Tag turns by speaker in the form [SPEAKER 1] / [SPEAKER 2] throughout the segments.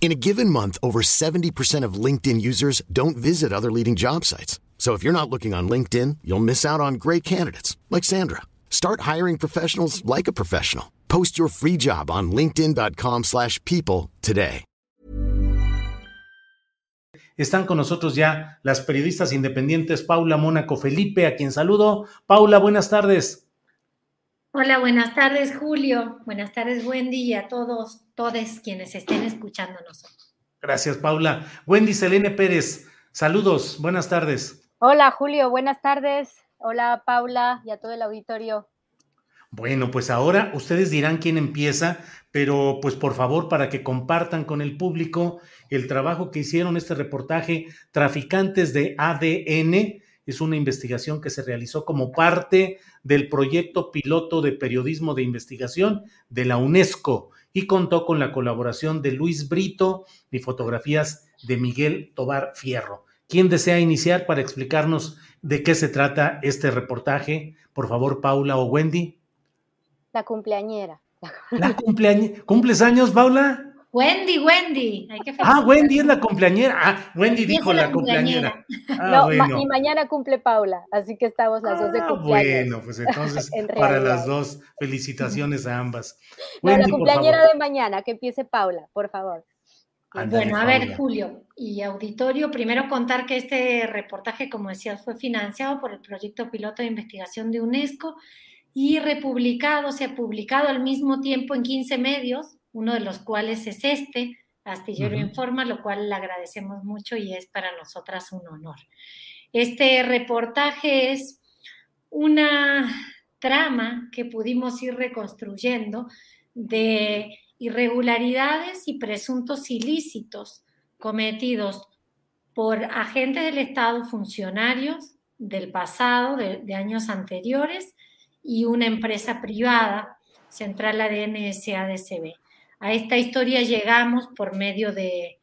[SPEAKER 1] In a given month, over 70% of LinkedIn users don't visit other leading job sites. So if you're not looking on LinkedIn, you'll miss out on great candidates like Sandra. Start hiring professionals like a professional. Post your free job on linkedin.com/people slash people today.
[SPEAKER 2] Están con nosotros ya las periodistas independientes Paula Mónaco Felipe, a quien saludo. Paula, buenas tardes.
[SPEAKER 3] Hola, buenas tardes, Julio. Buenas tardes, Wendy, y a todos, todos quienes estén escuchándonos.
[SPEAKER 2] Gracias, Paula. Wendy Selene Pérez, saludos, buenas tardes.
[SPEAKER 4] Hola, Julio, buenas tardes. Hola, Paula, y a todo el auditorio.
[SPEAKER 2] Bueno, pues ahora ustedes dirán quién empieza, pero pues por favor para que compartan con el público el trabajo que hicieron este reportaje Traficantes de ADN. Es una investigación que se realizó como parte del proyecto piloto de periodismo de investigación de la UNESCO y contó con la colaboración de Luis Brito y fotografías de Miguel Tobar Fierro. ¿Quién desea iniciar para explicarnos de qué se trata este reportaje? Por favor, Paula o Wendy.
[SPEAKER 4] La cumpleañera.
[SPEAKER 2] La cumpleañera. ¿Cumples años, Paula?
[SPEAKER 3] Wendy, Wendy. Hay que
[SPEAKER 2] Ah, Wendy es la cumpleañera. Ah, Wendy dijo la cumpleañera. Ah,
[SPEAKER 4] no,
[SPEAKER 2] bueno.
[SPEAKER 4] ma- y mañana cumple Paula, así que estamos las dos de
[SPEAKER 2] Ah,
[SPEAKER 4] cumpleaños.
[SPEAKER 2] bueno, pues entonces
[SPEAKER 4] En
[SPEAKER 2] para las dos, felicitaciones a ambas.
[SPEAKER 4] No, la
[SPEAKER 2] Wendy,
[SPEAKER 4] cumpleañera de mañana, que empiece Paula, por favor.
[SPEAKER 3] Bueno, a ver. Julio y auditorio, primero contar que este reportaje, como decías, fue financiado por el proyecto piloto de investigación de UNESCO y republicado, se ha publicado al mismo tiempo en 15 medios, uno de los cuales es este, Astillero. Informa, lo cual le agradecemos mucho y es para nosotras un honor. Este reportaje es una trama que pudimos ir reconstruyendo de irregularidades y presuntos ilícitos cometidos por agentes del Estado, funcionarios del pasado, de, de años anteriores, y una empresa privada, Central ADN SADCB. A esta historia llegamos por medio de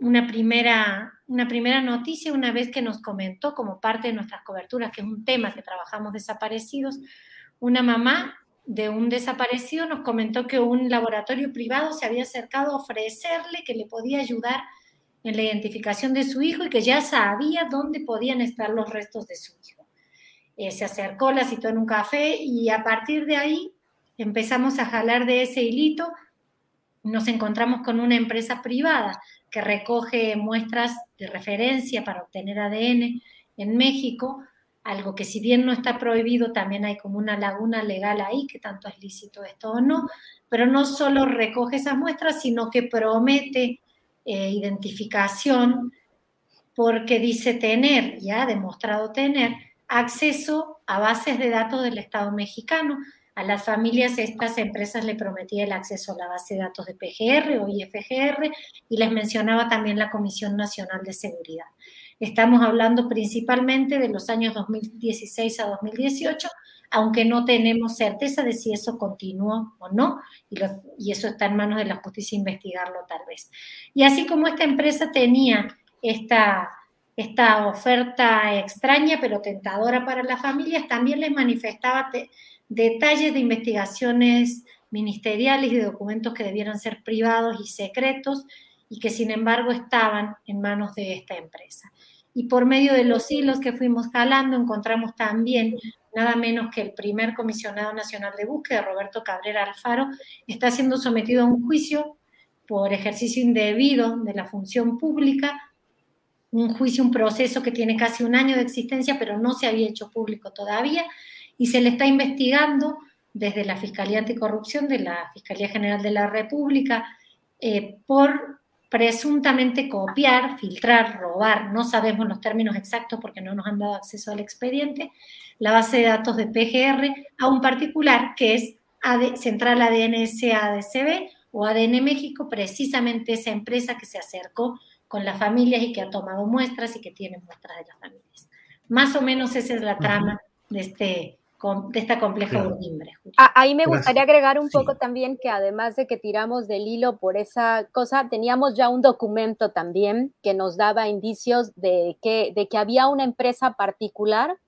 [SPEAKER 3] una, primera, una primera noticia, una vez que nos comentó como parte de nuestras coberturas, que es un tema que trabajamos desaparecidos, una mamá de un desaparecido nos comentó que un laboratorio privado se había acercado a ofrecerle que le podía ayudar en la identificación de su hijo y que ya sabía dónde podían estar los restos de su hijo. Eh, se acercó, la citó en un café y a partir de ahí empezamos a jalar de ese hilito. Nos encontramos con una empresa privada que recoge muestras de referencia para obtener ADN en México, algo que si bien no está prohibido, también hay como una laguna legal ahí, que tanto es lícito esto o no, pero no solo recoge esas muestras, sino que promete eh, identificación porque dice tener, ya ha demostrado tener, acceso a bases de datos del Estado mexicano. A las familias estas empresas le prometía el acceso a la base de datos de PGR o IFGR y les mencionaba también la Comisión Nacional de Seguridad. Estamos hablando principalmente de los años 2016 a 2018, aunque no tenemos certeza de si eso continuó o no, y, eso está en manos de la justicia investigarlo tal vez. Y así como esta empresa tenía esta, esta oferta extraña pero tentadora para las familias, también les manifestaba detalles de investigaciones ministeriales y de documentos que debieran ser privados y secretos y que sin embargo estaban en manos de esta empresa. Y por medio de los hilos que fuimos jalando encontramos también nada menos que el primer comisionado nacional de búsqueda, Roberto Cabrera Alfaro, está siendo sometido a un juicio por ejercicio indebido de la función pública un juicio, un proceso que tiene casi un año de existencia, pero no se había hecho público todavía y se le está investigando desde la Fiscalía Anticorrupción de la Fiscalía General de la República eh, por presuntamente copiar, filtrar, robar, no sabemos los términos exactos porque no nos han dado acceso al expediente, la base de datos de PGR a un particular que es Central ADN SADCB o ADN México, precisamente esa empresa que se acercó con las familias y que ha tomado muestras y que tiene muestras de las familias. Más o menos esa es la trama de este de esta compleja claro.
[SPEAKER 4] Ahí me gustaría agregar un poco también que además de que tiramos del hilo por esa cosa, teníamos ya un documento también que nos daba indicios de que, de que había una empresa particular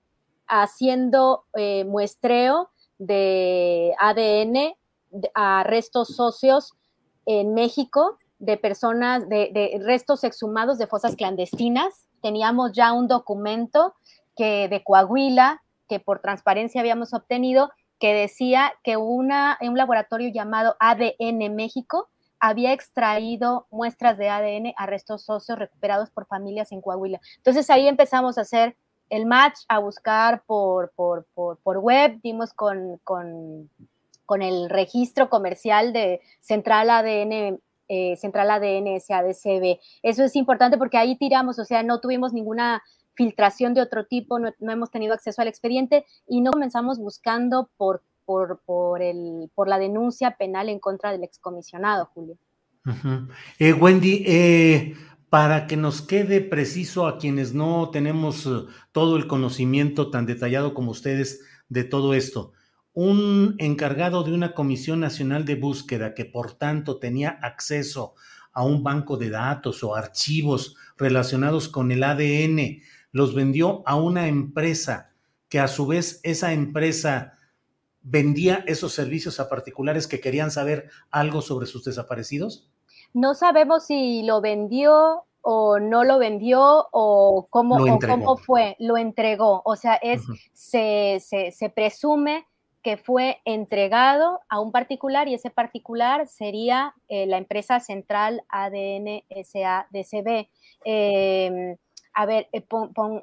[SPEAKER 4] haciendo eh, muestreo de ADN a restos socios en México de personas, de, de restos exhumados de fosas clandestinas. Teníamos ya un documento que de Coahuila que por transparencia habíamos obtenido, que decía que un laboratorio llamado ADN México había extraído muestras de ADN a restos socios recuperados por familias en Coahuila. Entonces ahí empezamos a hacer el match, a buscar por, por, por, web, dimos con, con, con, el registro comercial de Central ADN. Eh, Central ADN SADCB. Eso es importante porque ahí tiramos, o sea, no tuvimos ninguna filtración de otro tipo, no, hemos tenido acceso al expediente y no comenzamos buscando por, por, por, el, por la denuncia penal en contra del excomisionado, Julio.
[SPEAKER 2] eh, Wendy, eh, para que nos quede preciso a quienes no tenemos uh, todo el conocimiento tan detallado como ustedes de todo esto, un encargado de una Comisión Nacional de Búsqueda que por tanto tenía acceso a un banco de datos o archivos relacionados con el ADN, los vendió a una empresa que a su vez esa empresa vendía esos servicios a particulares que querían saber algo sobre sus desaparecidos?
[SPEAKER 4] No sabemos si lo vendió o no lo vendió o cómo, cómo fue, lo entregó. O sea, es, se, se, presume que fue entregado a un particular y ese particular sería eh, la empresa central ADN SADCB. Eh, a ver, eh,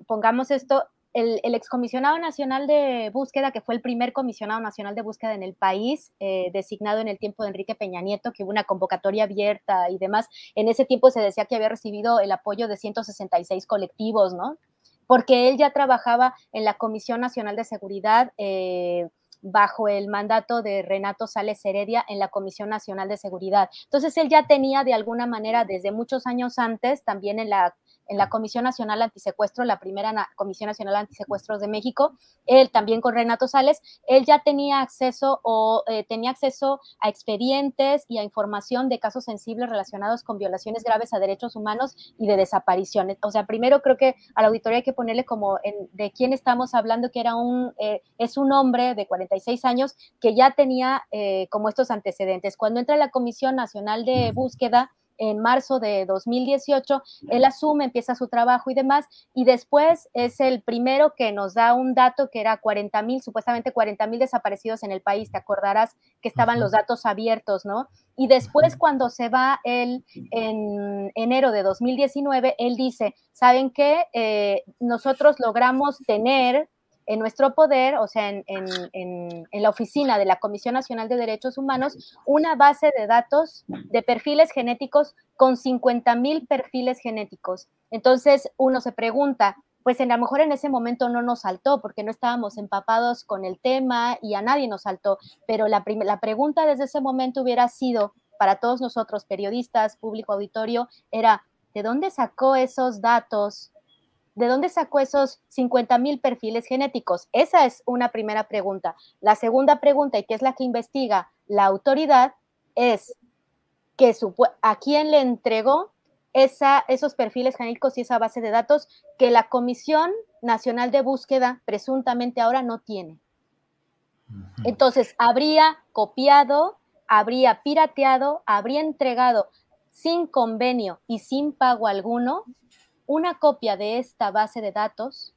[SPEAKER 4] pongamos esto, el, excomisionado nacional de búsqueda, que fue el primer comisionado nacional de búsqueda en el país, eh, designado en el tiempo de Enrique Peña Nieto, que hubo una convocatoria abierta y demás, en ese tiempo se decía que había recibido el apoyo de 166 colectivos, ¿no? Porque él ya trabajaba en la Comisión Nacional de Seguridad. Eh, bajo el mandato de Renato Sales Heredia en la Comisión Nacional de Seguridad. Entonces, él ya tenía de alguna manera desde muchos años antes, también en la en la Comisión Nacional Antisecuestro, la primera Comisión Nacional Antisecuestros de México, él también con Renato Sales, él ya tenía acceso o eh, tenía acceso a expedientes y a información de casos sensibles relacionados con violaciones graves a derechos humanos y de desapariciones. O sea, primero creo que a la auditoría hay que ponerle como de quién estamos hablando, que era un, eh, es un hombre de 46 años que ya tenía eh, como estos antecedentes. Cuando entra la Comisión Nacional de Búsqueda, en marzo de 2018, él asume, empieza su trabajo y demás, y después es el primero que nos da un dato que era 40 mil, supuestamente 40 mil desaparecidos en el país, te acordarás que estaban los datos abiertos, ¿no? Y después cuando se va él en enero de 2019, él dice, ¿saben qué? Eh, nosotros logramos tener en nuestro poder, o sea, en, la oficina de la Comisión Nacional de Derechos Humanos, una base de datos de perfiles genéticos con 50 mil perfiles genéticos. Entonces, uno se pregunta, pues a lo mejor en ese momento no nos saltó porque no estábamos empapados con el tema y a nadie nos saltó, pero la, la pregunta desde ese momento hubiera sido para todos nosotros, periodistas, público auditorio, era, ¿de dónde sacó esos datos ¿De dónde sacó esos 50 mil perfiles genéticos? Esa es una primera pregunta. La segunda pregunta, y que es la que investiga la autoridad, es que a quién le entregó esa, esos perfiles genéticos y esa base de datos que la Comisión Nacional de Búsqueda presuntamente ahora no tiene. Entonces, habría copiado, habría pirateado, habría entregado sin convenio y sin pago alguno una copia de esta base de datos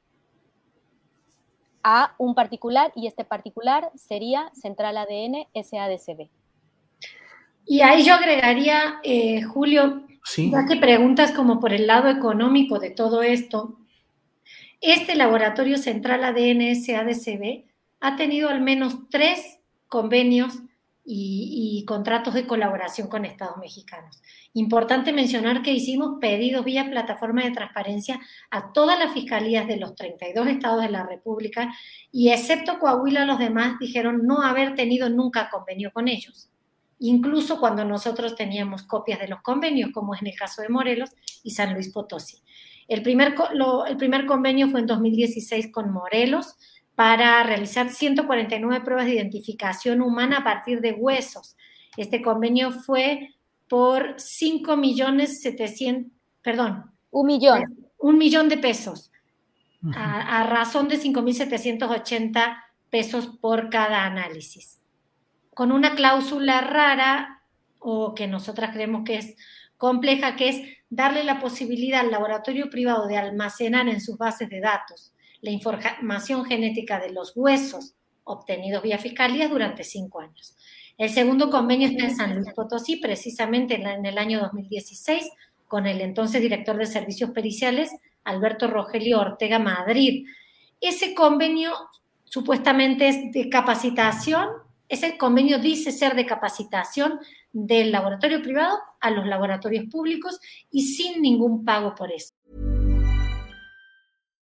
[SPEAKER 4] a un particular y este particular sería Central ADN SADCB.
[SPEAKER 3] Y ahí yo agregaría, eh, Julio, Ya que preguntas como por el lado económico de todo esto, este laboratorio central ADN SADCB ha tenido al menos tres convenios y, contratos de colaboración con estados mexicanos. Importante mencionar que hicimos pedidos vía plataforma de transparencia a todas las fiscalías de los 32 estados de la República y excepto Coahuila los demás dijeron no haber tenido nunca convenio con ellos. Incluso cuando nosotros teníamos copias de los convenios, como es en el caso de Morelos y San Luis Potosí. El primer, el primer convenio fue en 2016 con Morelos, para realizar 149 pruebas de identificación humana a partir de huesos. Este convenio fue por 5 millones 700, perdón.
[SPEAKER 4] Un millón.
[SPEAKER 3] Un millón de pesos, a, a razón de 5.780 pesos por cada análisis. Con una cláusula rara o que nosotras creemos que es compleja, que es darle la posibilidad al laboratorio privado de almacenar en sus bases de datos la información genética de los huesos obtenidos vía fiscalía durante cinco años. El segundo convenio está en San Luis Potosí, precisamente en el año 2016, con el entonces director de servicios periciales, Alberto Rogelio Ortega Madrid. Ese convenio supuestamente es de capacitación, ese convenio dice ser de capacitación del laboratorio privado a los laboratorios públicos y sin ningún pago por eso.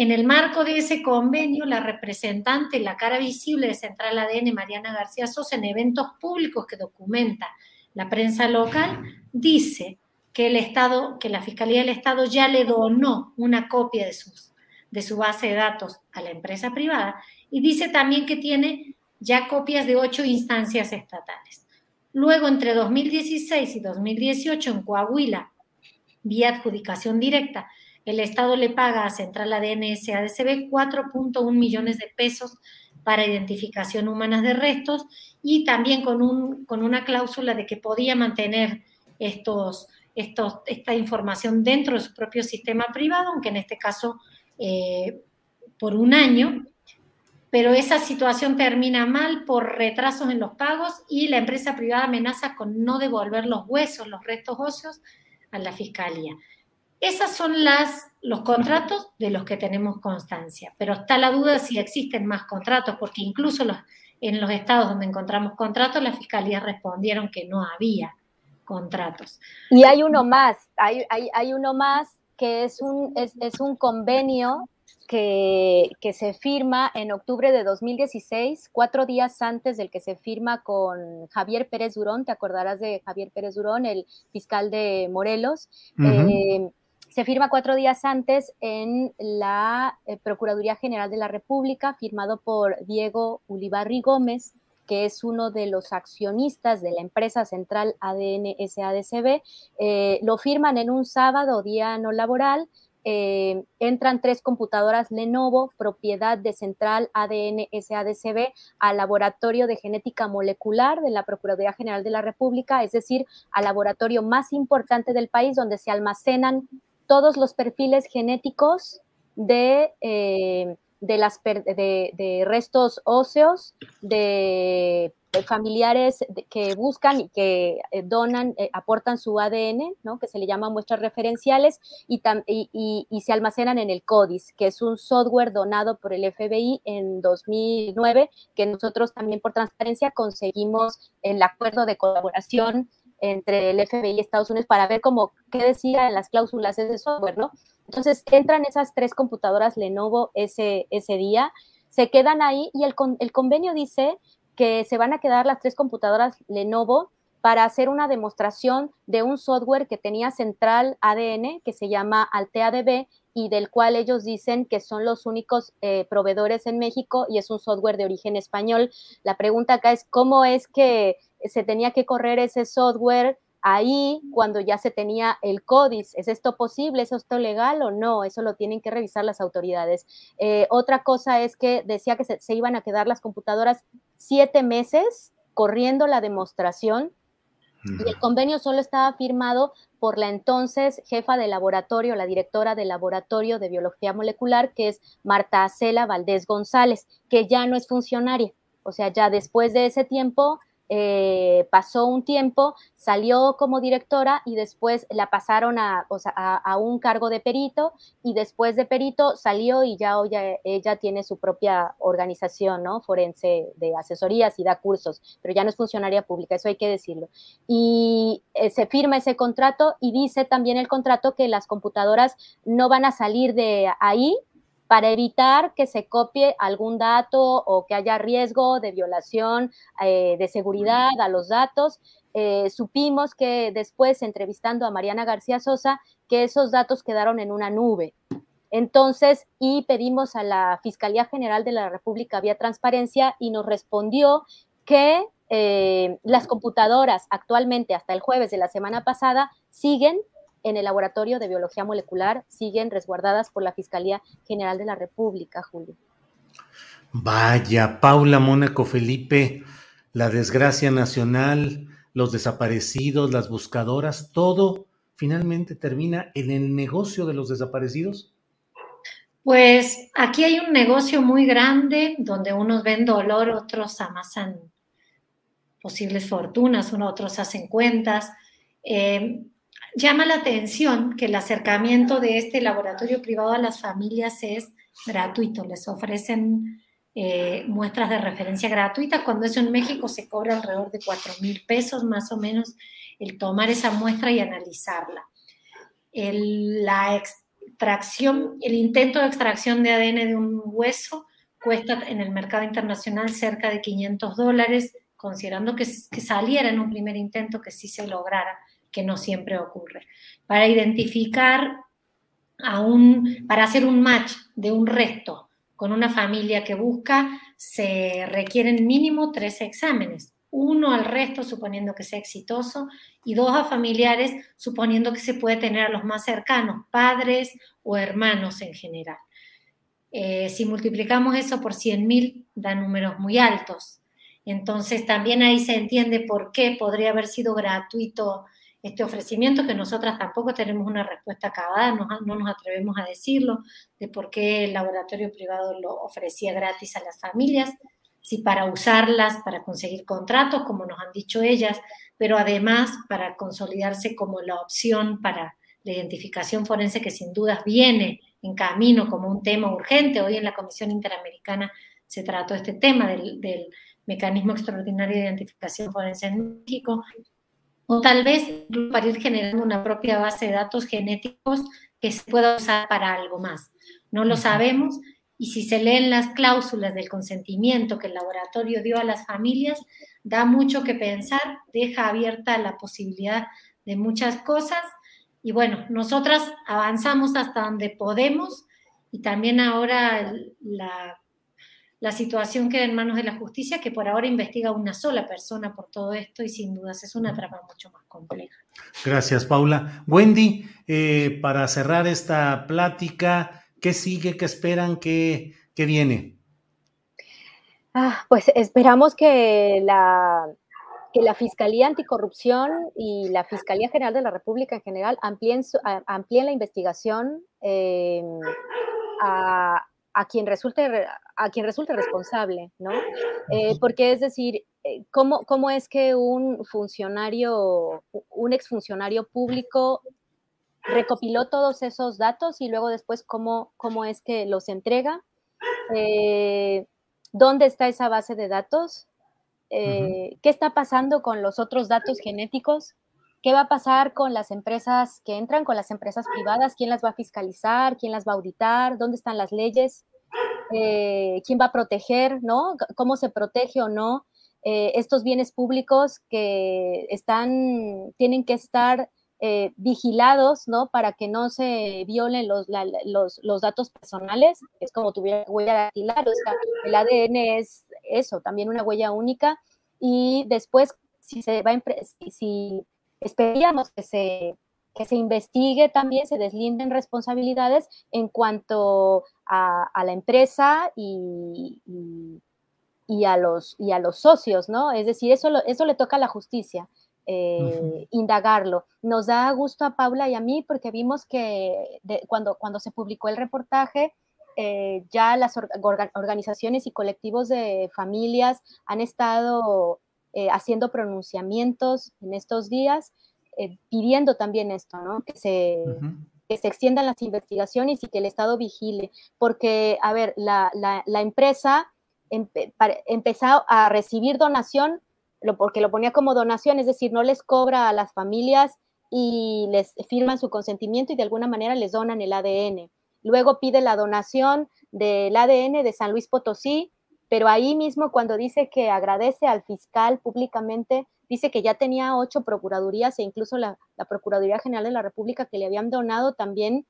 [SPEAKER 3] En el marco de ese convenio, la representante, la cara visible de Central ADN, Mariana García Sosa, en eventos públicos que documenta la prensa local, dice que el Estado, que la Fiscalía del Estado ya le donó una copia de, sus, de su base de datos a la empresa privada y dice también que tiene ya copias de ocho instancias estatales. Luego, entre 2016 y 2018, en Coahuila, vía adjudicación directa, el Estado le paga a Central ADN SADCB 4.1 millones de pesos para identificación humana de restos y también con, un, con una cláusula de que podía mantener estos, estos, esta información dentro de su propio sistema privado, aunque en este caso eh, por un año, pero esa situación termina mal por retrasos en los pagos y la empresa privada amenaza con no devolver los huesos, los restos óseos a la fiscalía. Esas son las, los contratos de los que tenemos constancia, pero está la duda si existen más contratos, porque incluso los, en los estados donde encontramos contratos, las fiscalías respondieron que no había contratos.
[SPEAKER 4] Y hay uno más, hay, hay, hay uno más que es un, es, es un convenio que, que, se firma en octubre de 2016, cuatro días antes del que se firma con Javier Pérez Durón, te acordarás de Javier Pérez Durón, el fiscal de Morelos. Se firma cuatro días antes en la eh, Procuraduría General de la República, firmado por Diego Ulibarri Gómez, que es uno de los accionistas de la empresa central ADN SADCB. Eh, lo firman en un sábado, día no laboral. Eh, entran tres computadoras Lenovo, propiedad de Central ADN SADCB, al laboratorio de genética molecular de la Procuraduría General de la República, es decir, al laboratorio más importante del país donde se almacenan todos los perfiles genéticos de, eh, de, las, de, restos óseos de familiares que buscan y que eh, donan, eh, aportan su ADN, ¿no? que se le llama muestras referenciales, y, y, se almacenan en el CODIS, que es un software donado por el FBI en 2009, que nosotros también por transparencia conseguimos el acuerdo de colaboración entre el FBI y Estados Unidos para ver cómo, qué decía en las cláusulas ese software, ¿no? Entonces entran esas tres computadoras Lenovo ese, ese día, se quedan ahí y el, el convenio dice que se van a quedar las tres computadoras Lenovo para hacer una demostración de un software que tenía central ADN que se llama AlteaDB y del cual ellos dicen que son los únicos eh, proveedores en México y es un software de origen español. La pregunta acá es cómo es que se tenía que correr ese software ahí cuando ya se tenía el CODIS. ¿Es esto posible? ¿Es esto legal o no? Eso lo tienen que revisar las autoridades. Eh, otra cosa es que decía que se, iban a quedar las computadoras siete meses corriendo la demostración y el convenio solo estaba firmado por la entonces jefa de laboratorio, la directora del laboratorio de biología molecular, que es Marta Acela Valdés González, que ya no es funcionaria. O sea, ya después de ese tiempo eh, pasó un tiempo, salió como directora y después la pasaron a, un cargo de perito y después de perito salió y ya ella tiene su propia organización ¿no? forense de asesorías y da cursos, pero ya no es funcionaria pública, eso hay que decirlo. Y eh, se firma ese contrato y dice también el contrato que las computadoras no van a salir de ahí para evitar que se copie algún dato o que haya riesgo de violación eh, de seguridad a los datos. Eh, supimos que después, entrevistando a Mariana García Sosa, que esos datos quedaron en una nube. Entonces, y pedimos a la Fiscalía General de la República vía transparencia y nos respondió que eh, las computadoras actualmente, hasta el jueves de la semana pasada, siguen en el laboratorio de biología molecular siguen resguardadas por la Fiscalía General de la República, Julio.
[SPEAKER 2] Vaya, Paula Mónaco Felipe, la desgracia nacional, los desaparecidos, las buscadoras, todo finalmente termina en el negocio de los desaparecidos.
[SPEAKER 3] Pues aquí hay un negocio muy grande donde unos ven dolor, otros amasan posibles fortunas, otros hacen cuentas. Eh, Llama la atención que el acercamiento de este laboratorio privado a las familias es gratuito. Les ofrecen eh, muestras de referencia gratuitas. Cuando eso en México se cobra alrededor de 4 mil pesos más o menos el tomar esa muestra y analizarla. la extracción, el intento de extracción de ADN de un hueso cuesta en el mercado internacional cerca de 500 dólares, considerando que, que saliera en un primer intento que sí se lograra que no siempre ocurre. Para identificar a un, para hacer un match de un resto con una familia que busca, se requieren mínimo tres exámenes. Uno al resto, suponiendo que sea exitoso, y dos a familiares, suponiendo que se puede tener a los más cercanos, padres o hermanos en general. Eh, si multiplicamos eso por 100.000, da números muy altos. Entonces, también ahí se entiende por qué podría haber sido gratuito este ofrecimiento, que nosotras tampoco tenemos una respuesta acabada, no, no, nos atrevemos a decirlo, de por qué el laboratorio privado lo ofrecía gratis a las familias, si para usarlas, para conseguir contratos, como nos han dicho ellas, pero además para consolidarse como la opción para la identificación forense que sin dudas viene en camino como un tema urgente. Hoy en la Comisión Interamericana se trató este tema del mecanismo extraordinario de identificación forense en México o tal vez para ir generando una propia base de datos genéticos que se pueda usar para algo más. No lo sabemos y si se leen las cláusulas del consentimiento que el laboratorio dio a las familias, da mucho que pensar, deja abierta la posibilidad de muchas cosas y bueno, nosotras avanzamos hasta donde podemos y también ahora la la situación queda en manos de la justicia, que por ahora investiga una sola persona por todo esto y sin dudas es una trama mucho más compleja.
[SPEAKER 2] Gracias, Paula. Wendy, eh, para cerrar esta plática, ¿qué sigue? ¿Qué esperan? ¿Qué, qué viene?
[SPEAKER 4] Ah, pues esperamos que la, que la Fiscalía Anticorrupción y la Fiscalía General de la República en general amplíen, amplíen la investigación eh, a a quien resulte, a quien resulte responsable, ¿no? Eh, porque es decir, eh, ¿cómo, ¿cómo es que un funcionario, un exfuncionario público recopiló todos esos datos y luego después cómo, cómo es que los entrega? Eh, ¿Dónde está esa base de datos? ¿Qué está pasando con los otros datos genéticos? ¿Qué va a pasar con las empresas que entran, con las empresas privadas? ¿Quién las va a fiscalizar? ¿Quién las va a auditar? ¿Dónde están las leyes? Eh, ¿Quién va a proteger? ¿no? ¿Cómo se protege o no eh, estos bienes públicos que están, tienen que estar eh, vigilados, ¿no? Para que no se violen los, los, datos personales. Es como tuviera huella dactilar, o sea, el ADN es eso, también una huella única. Y después, si se va si Esperíamos que se, que se investigue también, se deslinden responsabilidades en cuanto a, la empresa y, y, a los, y a los socios, ¿no? Es decir, eso, eso le toca a la justicia. Eh, indagarlo. Nos da gusto a Paula y a mí porque vimos que cuando, cuando se publicó el reportaje, eh, ya las organizaciones y colectivos de familias han estado eh, haciendo pronunciamientos en estos días, eh, pidiendo también esto, ¿no? Que se, que se extiendan las investigaciones y que el Estado vigile, porque, a ver, la, la, empresa empezó a recibir donación, lo, porque lo ponía como donación, es decir, no les cobra a las familias y les firman su consentimiento y de alguna manera les donan el ADN. Luego pide la donación del ADN de San Luis Potosí, pero ahí mismo cuando dice que agradece al fiscal públicamente, dice que ya tenía ocho procuradurías e incluso la, la Procuraduría General de la República que le habían donado también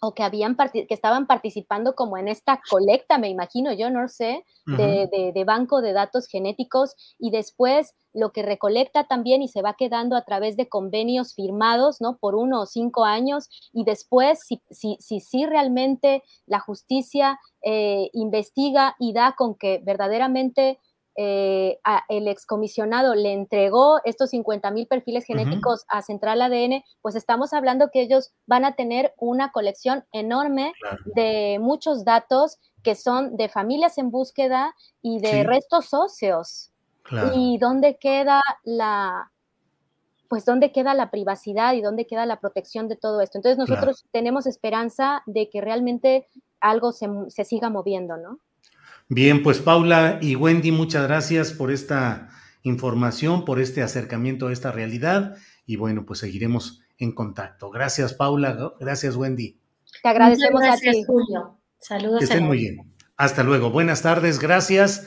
[SPEAKER 4] o que, habían que estaban participando como en esta colecta, me imagino yo, no sé, de, de, banco de datos genéticos y después lo que recolecta también y se va quedando a través de convenios firmados, ¿no? Por uno o cinco años y después, si sí si, si, realmente la justicia eh, investiga y da con que verdaderamente eh, el excomisionado le entregó estos 50 mil perfiles genéticos a Central ADN, pues estamos hablando que ellos van a tener una colección enorme de muchos datos que son de familias en búsqueda y de restos óseos. ¿Y dónde queda la, pues dónde queda la privacidad y dónde queda la protección de todo esto? Entonces nosotros tenemos esperanza de que realmente algo se, se siga moviendo, ¿no?
[SPEAKER 2] Bien, pues Paula y Wendy, muchas gracias por esta información, por este acercamiento a esta realidad y bueno, pues seguiremos en contacto. Gracias Paula, gracias Wendy.
[SPEAKER 4] Te agradecemos
[SPEAKER 3] a ti. Julio. Saludos.
[SPEAKER 2] Que estén muy bien. Hasta luego. Buenas tardes, gracias.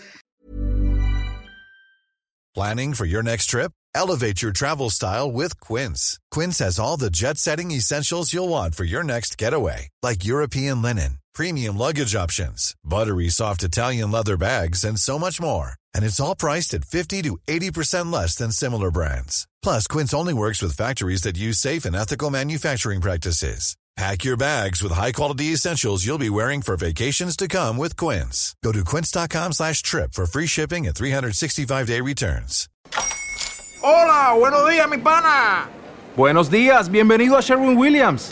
[SPEAKER 5] Planning for your next trip? Elevate your travel style with Quince. Quince has all the jet-setting essentials you'll want for your next getaway, like European linen premium luggage options, buttery soft Italian leather bags, and so much more. And it's all priced at 50 to 80% less than similar brands. Plus, Quince only works with factories that use safe and ethical manufacturing practices. Pack your bags with high-quality essentials you'll be wearing for vacations to come with Quince. Go to quince.com slash trip for free shipping and 365-day returns.
[SPEAKER 6] Hola, buenos días, mi pana.
[SPEAKER 7] Buenos días, bienvenido a Sherwin-Williams.